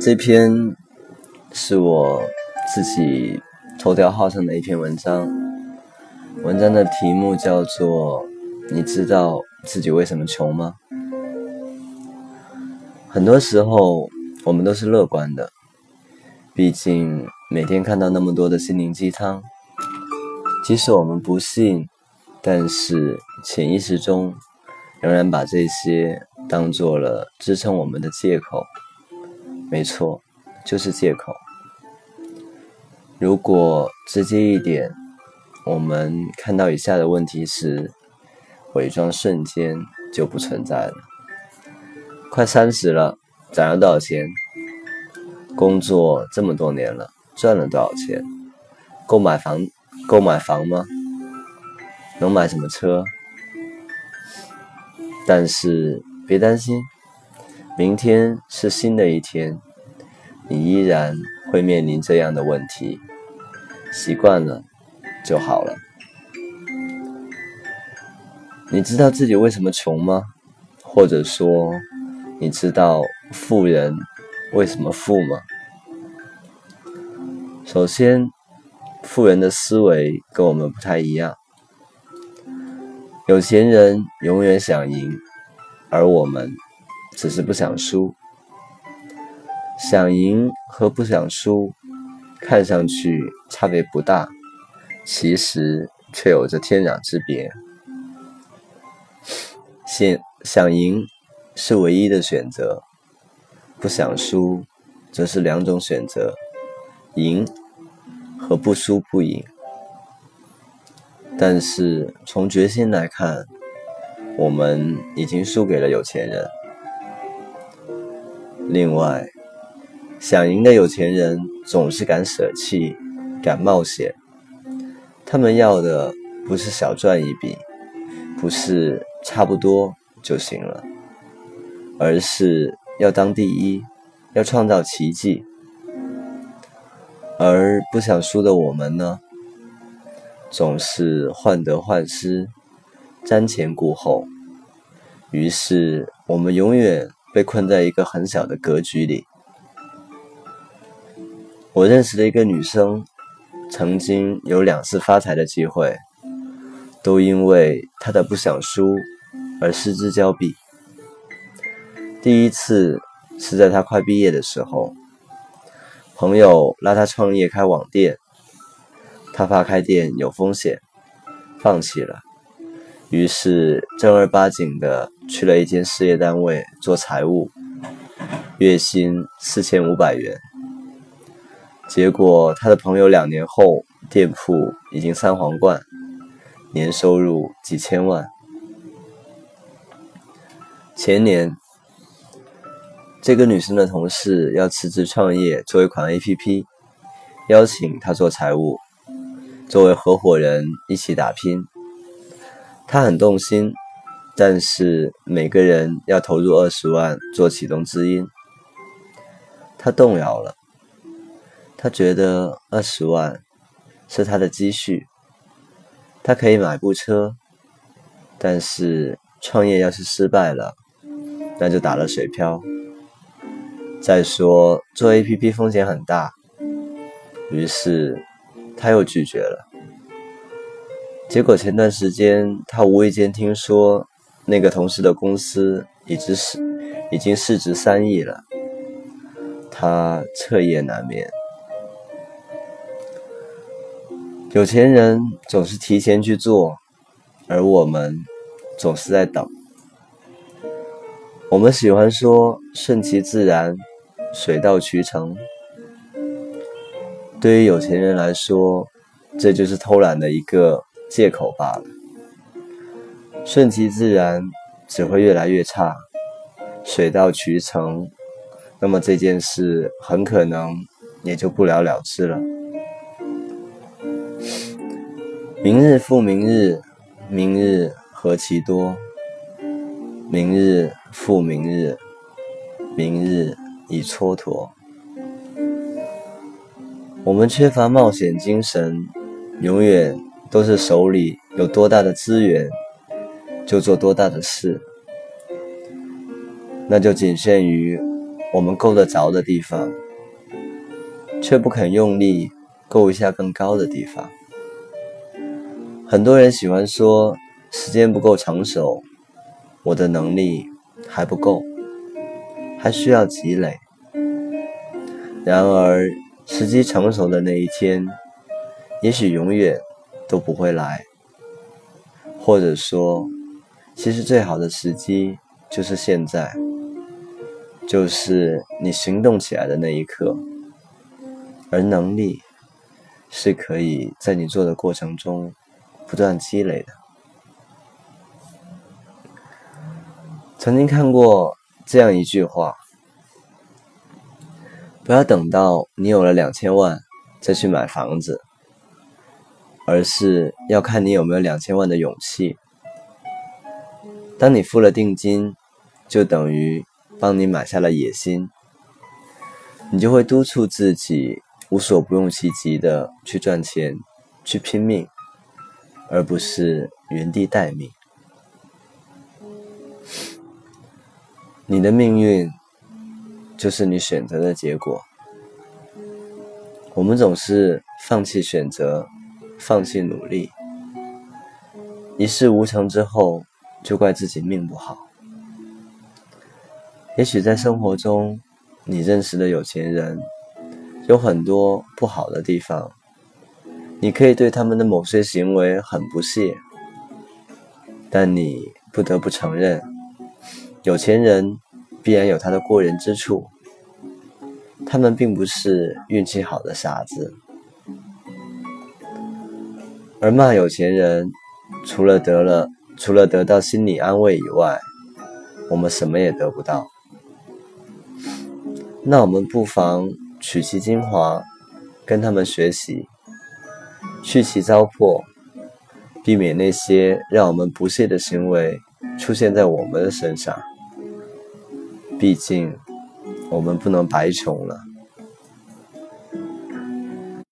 这篇是我自己头条号上的一篇文章，文章的题目叫做“你知道自己为什么穷吗？”很多时候，我们都是乐观的，毕竟每天看到那么多的心灵鸡汤，即使我们不信，但是潜意识中仍然把这些当做了支撑我们的借口。没错，就是借口。如果直接一点，我们看到以下的问题时，伪装瞬间就不存在了。快三十了，攒了多少钱？工作这么多年了，赚了多少钱？购买房，购买房吗？能买什么车？但是别担心，明天是新的一天，你依然会面临这样的问题，习惯了就好了。你知道自己为什么穷吗？或者说？你知道富人为什么富吗？首先，富人的思维跟我们不太一样。有钱人永远想赢，而我们只是不想输。想赢和不想输，看上去差别不大，其实却有着天壤之别。想想赢。是唯一的选择，不想输，则是两种选择：赢和不输不赢。但是从决心来看，我们已经输给了有钱人。另外，想赢的有钱人总是敢舍弃、敢冒险，他们要的不是小赚一笔，不是差不多就行了。而是要当第一，要创造奇迹。而不想输的我们呢，总是患得患失，瞻前顾后。于是我们永远被困在一个很小的格局里。我认识的一个女生，曾经有两次发财的机会，都因为她的不想输而失之交臂。第一次是在她快毕业的时候，朋友拉她创业开网店，她怕开店有风险，放弃了，于是正儿八经的去了一间事业单位做财务，月薪四千五百元。结果他的朋友两年后店铺已经三皇冠，年收入几千万。前年。这个女生的同事要辞职创业做一款 APP，邀请她做财务，作为合伙人一起打拼。她很动心，但是每个人要投入二十万做启动资金，她动摇了。他觉得二十万是他的积蓄，他可以买部车，但是创业要是失败了，那就打了水漂。再说做 A P P 风险很大，于是他又拒绝了。结果前段时间他无意间听说那个同事的公司已经市已经市值三亿了，他彻夜难眠。有钱人总是提前去做，而我们总是在等。我们喜欢说顺其自然。水到渠成，对于有钱人来说，这就是偷懒的一个借口罢了。顺其自然只会越来越差，水到渠成，那么这件事很可能也就不了了之了。明日复明日，明日何其多；明日复明日，明日。已蹉跎，我们缺乏冒险精神，永远都是手里有多大的资源就做多大的事，那就仅限于我们够得着的地方，却不肯用力够一下更高的地方。很多人喜欢说时间不够成熟，我的能力还不够，还需要积累。然而，时机成熟的那一天，也许永远都不会来。或者说，其实最好的时机就是现在，就是你行动起来的那一刻。而能力是可以在你做的过程中不断积累的。曾经看过这样一句话：不要等到你有了两千万再去买房子。而是要看你有没有两千万的勇气。当你付了定金，就等于帮你买下了野心，你就会督促自己无所不用其极的去赚钱，去拼命，而不是原地待命。你的命运就是你选择的结果。我们总是放弃选择。放弃努力，一事无成之后，就怪自己命不好。也许在生活中，你认识的有钱人有很多不好的地方，你可以对他们的某些行为很不屑，但你不得不承认，有钱人必然有他的过人之处，他们并不是运气好的傻子。而骂有钱人，除了得了，除了得到心理安慰以外，我们什么也得不到。那我们不妨取其精华，跟他们学习，去其糟粕，避免那些让我们不屑的行为出现在我们的身上。毕竟，我们不能白穷了。